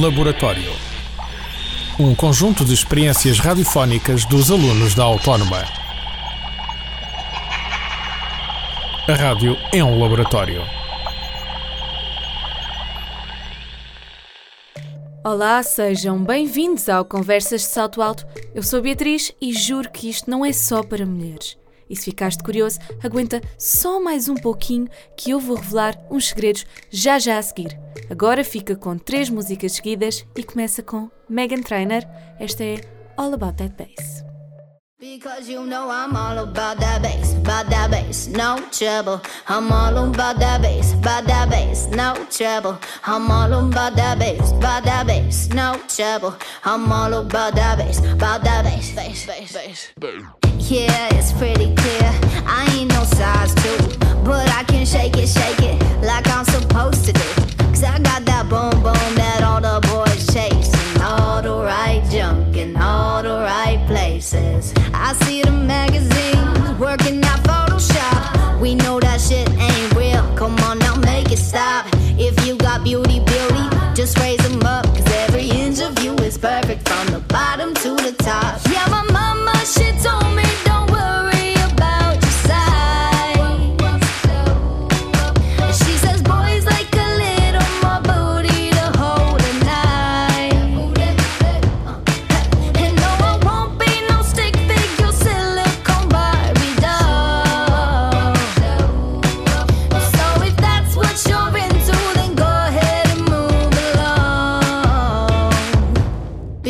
Laboratório. Um conjunto de experiências radiofónicas dos alunos da Autónoma. A rádio é um laboratório. Olá, sejam bem-vindos ao Conversas de Salto Alto. Eu sou Beatriz e juro que isto não é só para mulheres. E se ficaste curioso, aguenta só mais um pouquinho que eu vou revelar uns segredos já já a seguir. Agora fica com três músicas seguidas e começa com Megan Trainor. Esta é All About That Bass. Because you know I'm all about that bass, about that bass, no trouble. I'm all about that bass, about that bass, no trouble. I'm all about that bass, about that bass, no trouble. I'm all about that bass, about that bass, bass, bass, bass. Yeah, it's pretty clear. I ain't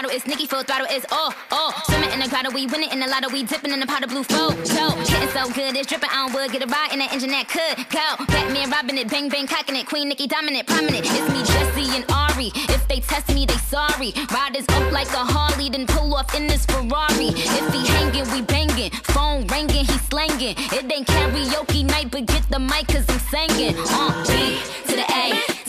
bottle, it's Nicki full throttle, it's oh, oh. Swimming in the grotto, we winning in the lotto, we dipping in the pot of blue flow. So, getting so good, it's dripping on wood, get a ride in that engine that could go. Batman robbing it, bang bang cocking it, Queen Nicki dominant, prominent. It's me, Jesse, and Ari. If they test me, they sorry. Riders up like a Harley, then pull off in this Ferrari. If he hanging, we banging. Phone ringing, he slanging. It ain't karaoke night, but get the mic, cause I'm singing. Uh, B to the A.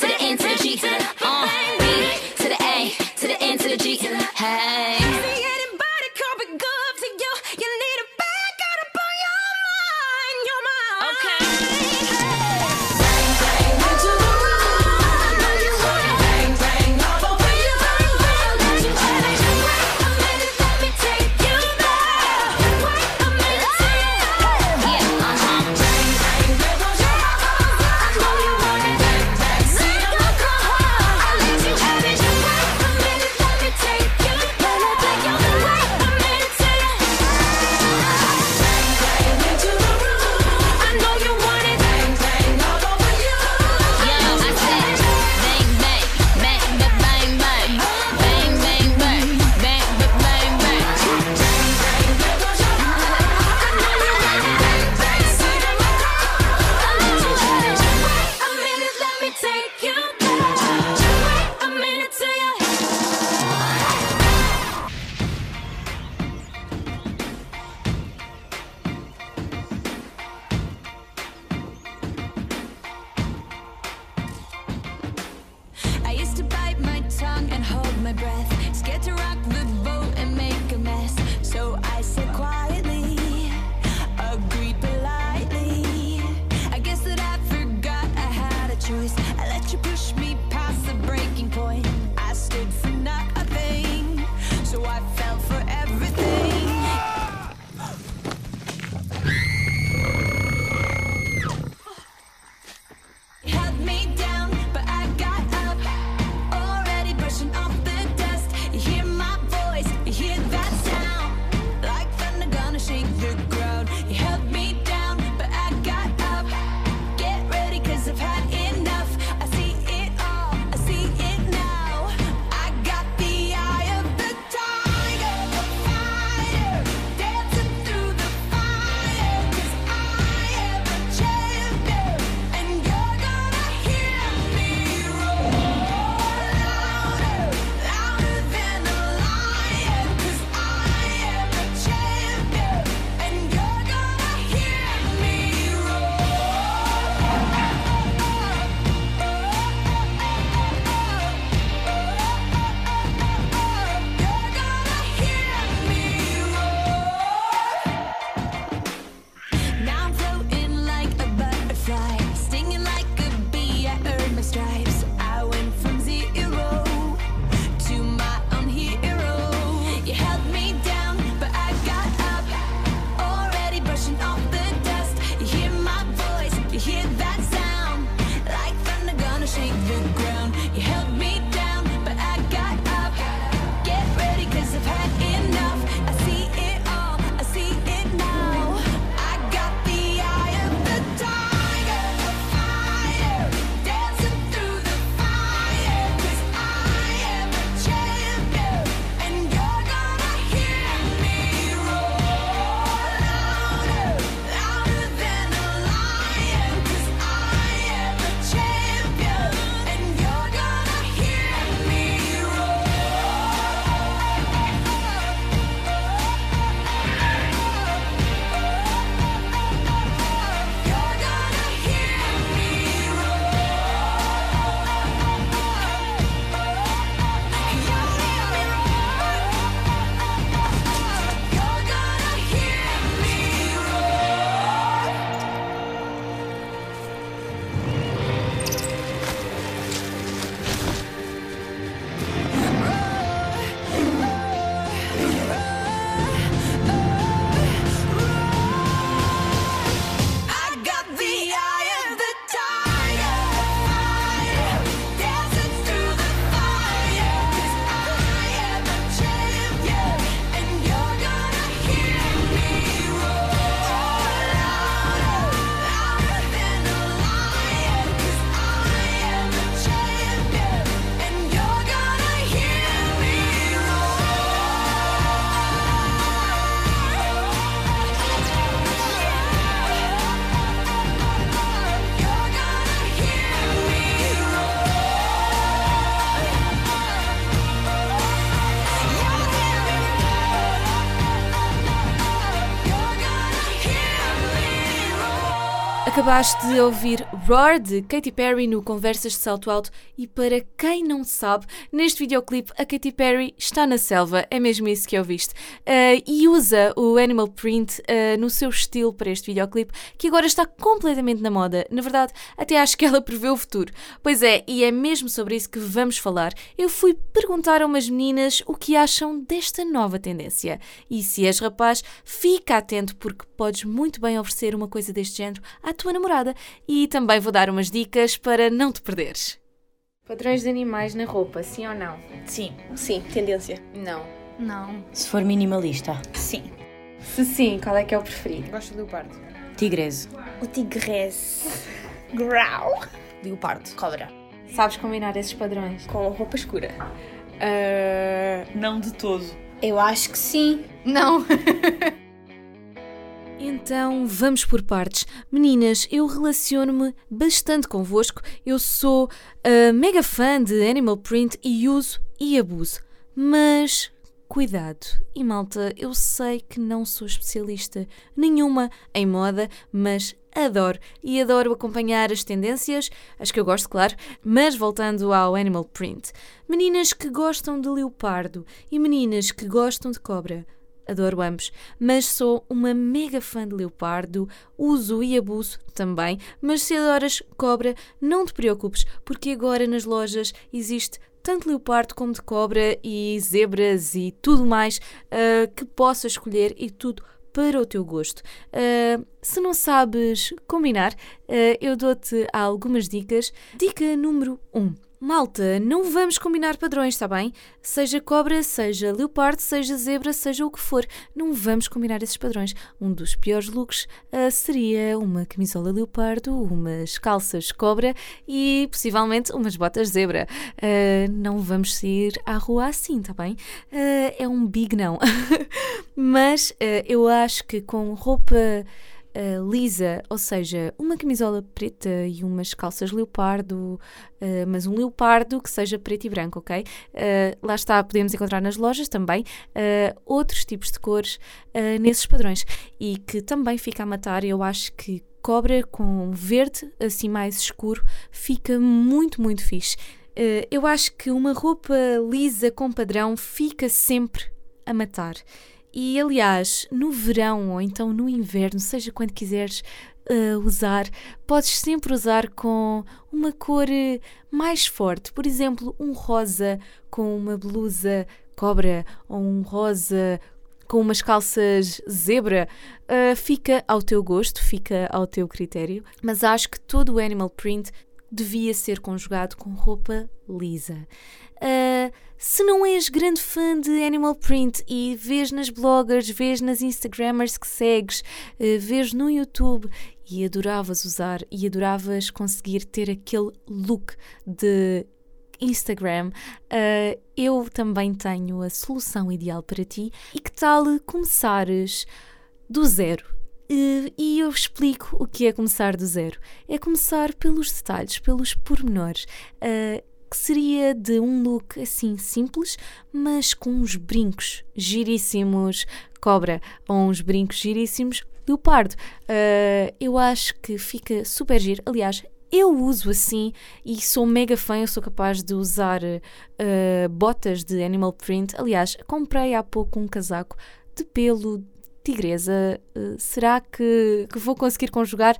my breath. Acabaste de ouvir Roar de Katy Perry no Conversas de Salto Alto e para quem não sabe, neste videoclipe a Katy Perry está na selva, é mesmo isso que ouviste, uh, e usa o animal print uh, no seu estilo para este videoclipe que agora está completamente na moda. Na verdade, até acho que ela prevê o futuro. Pois é, e é mesmo sobre isso que vamos falar. Eu fui perguntar a umas meninas o que acham desta nova tendência. E se és rapaz, fica atento porque podes muito bem oferecer uma coisa deste género à tua namorada e também vou dar umas dicas para não te perderes. Padrões de animais na roupa, sim ou não? Sim, sim, tendência. Não. Não. Se for minimalista, Sim. Se sim, qual é que é o preferido? Gosto de leopardo. tigrese. O tigresse. Grau. Leopardo. Cobra. Sabes combinar esses padrões? Com roupa escura. não de todo. Eu acho que sim. Não. Então vamos por partes. Meninas, eu relaciono-me bastante convosco. Eu sou ah, mega fã de Animal Print e uso e abuso. Mas cuidado. E malta, eu sei que não sou especialista nenhuma em moda, mas adoro. E adoro acompanhar as tendências, as que eu gosto, claro. Mas voltando ao Animal Print. Meninas que gostam de leopardo e meninas que gostam de cobra. Adoro ambos, mas sou uma mega fã de leopardo, uso e abuso também. Mas se adoras cobra, não te preocupes, porque agora nas lojas existe tanto leopardo como de cobra e zebras e tudo mais ah, que possas escolher e tudo para o teu gosto. Ah, se não sabes combinar, ah, eu dou-te algumas dicas. Dica número 1. Malta, não vamos combinar padrões, está bem? Seja cobra, seja leopardo, seja zebra, seja o que for, não vamos combinar esses padrões. Um dos piores looks ah, seria uma camisola leopardo, umas calças cobra e possivelmente umas botas zebra. Ah, não vamos sair à rua assim, está bem? Ah, é um big não. Mas eu acho que com roupa uh, lisa, ou seja, uma camisola preta e umas calças leopardo, uh, mas um leopardo que seja preto e branco, ok? Uh, lá está, podemos encontrar nas lojas também outros tipos de cores nesses padrões e que também fica a matar. Eu acho que cobra com verde assim mais escuro fica muito, muito fixe. Eu acho que uma roupa lisa com padrão fica sempre a matar. E aliás, no verão ou então no inverno, seja quando quiseres uh, usar, podes sempre usar com uma cor eh, mais forte. Por exemplo, um rosa com uma blusa cobra ou um rosa com umas calças zebra, uh, fica ao teu gosto, fica ao teu critério. Mas acho que todo o animal print devia ser conjugado com roupa lisa. Uh, se não és grande fã de Animal Print e vês nas bloggers, vês nas Instagrammers que segues, uh, vês no YouTube e adoravas usar e adoravas conseguir ter aquele look de Instagram, uh, eu também tenho a solução ideal para ti. E que tal começares do zero? E eu explico o que é começar do zero. É começar pelos detalhes, pelos pormenores. Que seria de um look assim simples, mas com uns brincos giríssimos cobra ou uns brincos giríssimos leopardo. Uh, eu acho que fica super giro. Aliás, eu uso assim e sou mega fã. Eu sou capaz de usar uh, botas de animal print. Aliás, comprei há pouco um casaco de pelo tigresa. Uh, será que, que vou conseguir conjugar?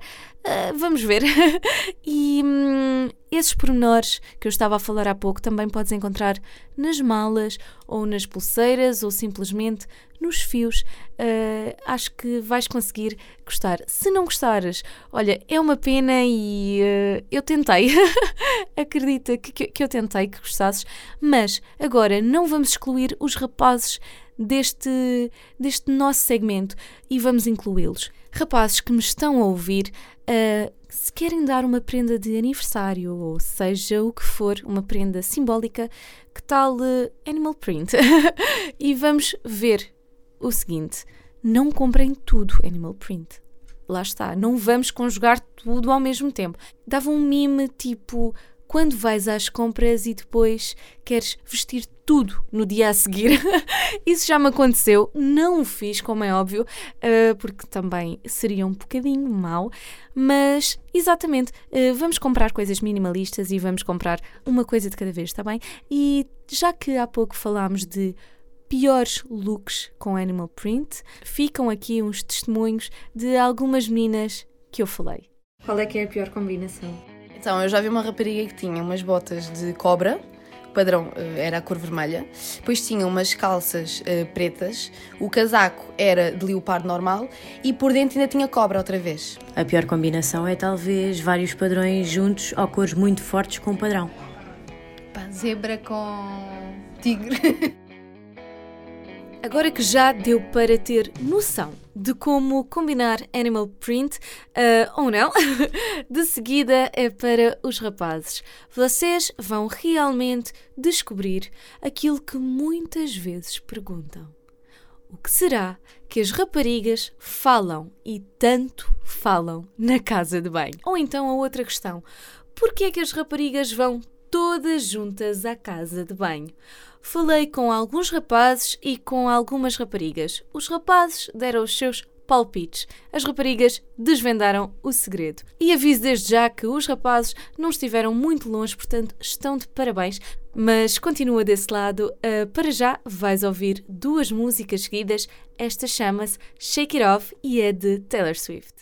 Uh, vamos ver. e hum, esses pormenores que eu estava a falar há pouco também podes encontrar nas malas ou nas pulseiras ou simplesmente nos fios. Uh, acho que vais conseguir gostar. Se não gostares, olha, é uma pena e uh, eu tentei. Acredita que, que, eu tentei que gostasses, mas agora não vamos excluir os rapazes deste, deste nosso segmento e vamos incluí-los. Rapazes que me estão a ouvir, uh, se querem dar uma prenda de aniversário, ou seja o que for, uma prenda simbólica, que tal uh, Animal Print? e vamos ver o seguinte: não comprem tudo Animal Print. Lá está, não vamos conjugar tudo ao mesmo tempo. Dava um mime tipo quando vais às compras e depois queres vestir tudo no dia a seguir. Isso já me aconteceu, não o fiz, como é óbvio, eh, porque também seria um bocadinho mau, mas exatamente, eh, vamos comprar coisas minimalistas e vamos comprar uma coisa de cada vez, está bem? E já que há pouco falámos de piores looks com animal print, ficam aqui uns testemunhos de algumas meninas que eu falei. Qual é que é a pior combinação? Então, eu já vi uma rapariga que tinha umas botas de cobra padrão uh, era a cor vermelha, depois tinha umas calças uh, pretas, o casaco era de leopardo normal e por dentro ainda tinha cobra outra vez. A pior combinação é talvez vários padrões juntos ou cores muito fortes com um padrão. Pá, zebra com tigre. Agora que já deu para ter noção de como combinar animal print uh, ou não. de seguida é para os rapazes. Vocês vão realmente descobrir aquilo que muitas vezes perguntam. O que será que as raparigas falam e tanto falam na casa de banho? Ou então a outra questão: por que é que as raparigas vão todas juntas à casa de banho? falei com alguns rapazes e com algumas raparigas. Os rapazes deram os seus palpites. As raparigas desvendaram o segredo. E aviso desde já que os rapazes não estiveram muito longe, portanto estão de parabéns. Mas continua desse lado, uh, para já vais ouvir duas músicas seguidas. Esta chama-se Shake It Off e é de Taylor Swift.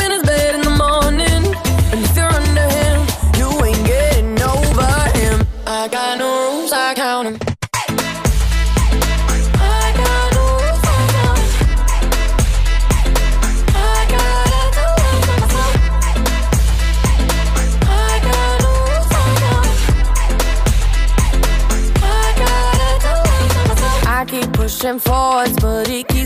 pushing forwards, but he keeps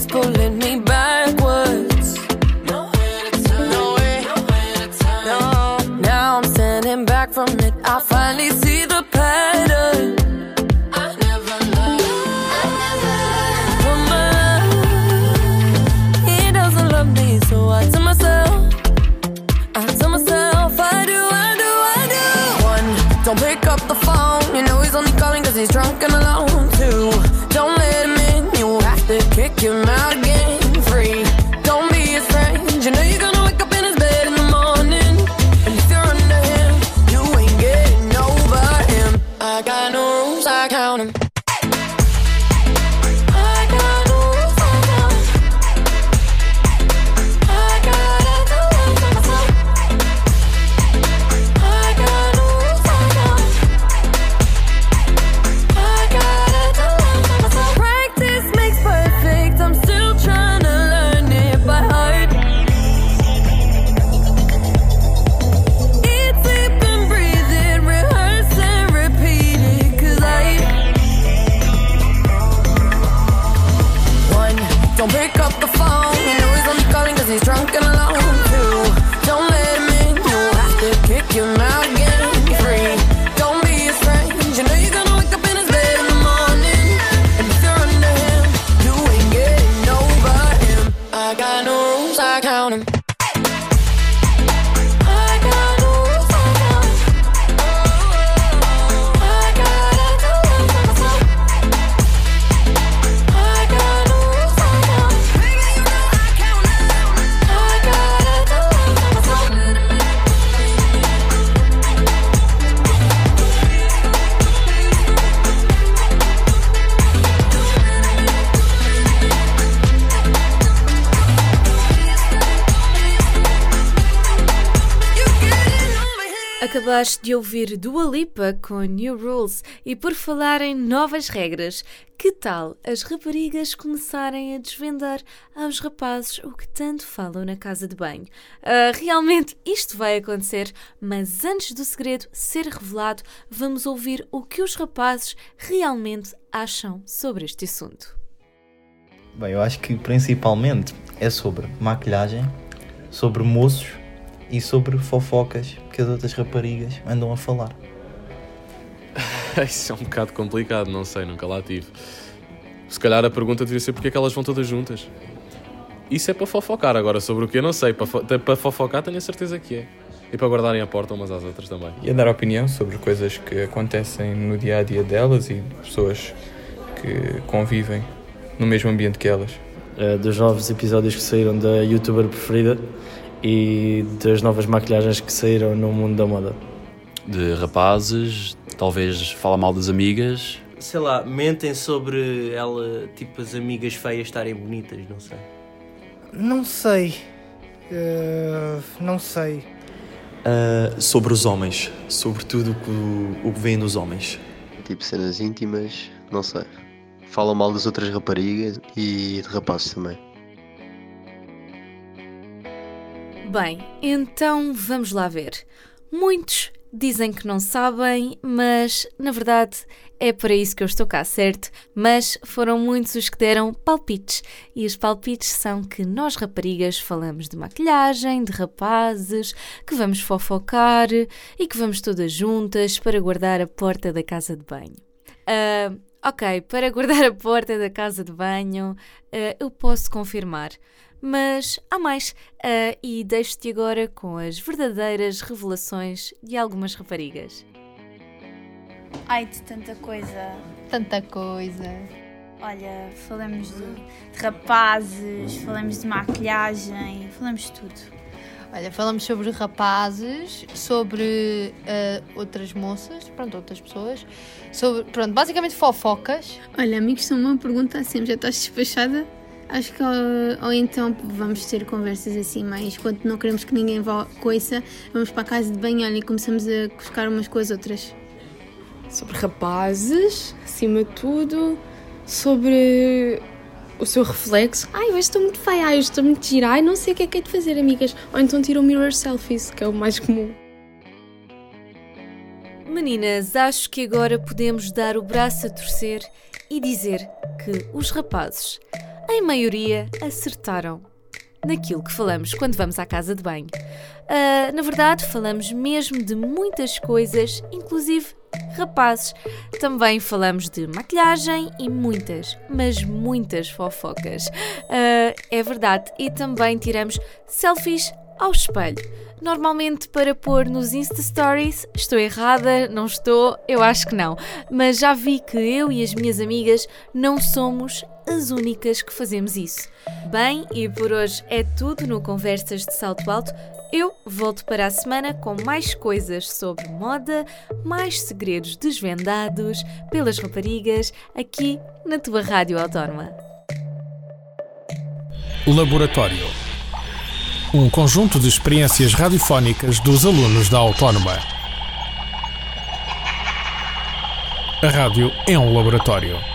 Acabaste de ouvir Dua Lipa com New Rules e por falar em novas regras, que tal as raparigas começarem a desvendar aos rapazes o que tanto falam na casa de banho? Ah, realmente isto vai acontecer, mas antes do segredo ser revelado, vamos ouvir o que os rapazes realmente acham sobre este assunto. Bem, eu acho que principalmente é sobre maquilhagem, sobre moços e sobre fofocas que as outras raparigas andam a falar. Isso é um bocado complicado, não sei, nunca lá tive. Se calhar a pergunta devia ser porque é que elas vão todas juntas. Isso é para fofocar, agora sobre o que eu não sei. Para, fo- para fofocar tenho a certeza que é. E para guardarem a porta umas às outras também. E a dar opinião sobre coisas que acontecem no dia a dia delas e pessoas que convivem no mesmo ambiente que elas. eh, dos novos episódios que saíram da youtuber preferida e das novas maquilhagens que saíram no mundo da moda. De rapazes, talvez fala mal das amigas. Sei lá, mentem sobre ela, tipo as amigas feias estarem bonitas, não sei. Não sei. Eh, não sei. Ah, sobre os homens, sobre tudo o que, o, o que vem nos homens. Tipo cenas íntimas, não sei. Falam mal das outras raparigas e de rapazes também. Bem, então vamos lá ver. Muitos dizem que não sabem, mas na verdade é para isso que eu estou cá, certo? Mas foram muitos os que deram palpites. E os palpites são que nós raparigas falamos de maquilhagem, de rapazes, que vamos fofocar e que vamos todas juntas para guardar a porta da casa de banho. Ah, ok, para guardar a porta da casa de banho, ah, eu posso confirmar. Mas há mais, ah, e deixo-te agora com as verdadeiras revelações de algumas raparigas. Ai, de tanta coisa. Tanta coisa. Olha, falamos de, de rapazes, falamos de maquilhagem, falamos de tudo. Olha, falamos sobre rapazes, sobre eh, outras moças, pronto, outras pessoas, sobre, pronto, basicamente fofocas. Olha, amigos, são uma pergunta assim, já estás despachada? Acho que ou, ou então vamos ter conversas assim, mas quando não queremos que ninguém vá coisa, vamos para a casa de banho olha, e começamos a buscar umas com as outras. sobre rapazes, acima de tudo, sobre o seu reflexo. Ai, hoje estou muito feia, ai, hoje estou muito gira, ai, não sei o que é que é de fazer, amigas. Ou então tiram mirror selfies, que é o mais comum. Meninas, acho que agora podemos dar o braço a torcer e dizer que os rapazes, em maioria, acertaram naquilo que falamos quando vamos à casa de banho. Ah, na verdade, falamos mesmo de muitas coisas, inclusive rapazes. Também falamos de maquilhagem e muitas, mas muitas fofocas. Ah, é verdade, e também tiramos selfies ao espelho. Normalmente para pôr nos Insta Stories. Estou errada? Não estou? Eu acho que não. Mas já vi que eu e as minhas amigas não somos as únicas que fazemos isso. Bem, e por hoje é tudo no Conversas de Salto Alto. Eu volto para a semana com mais coisas sobre moda, mais segredos desvendados pelas raparigas aqui na tua Rádio Autónoma. Laboratório. Um conjunto de experiências radiofónicas dos alunos da Autónoma. A rádio é um laboratório.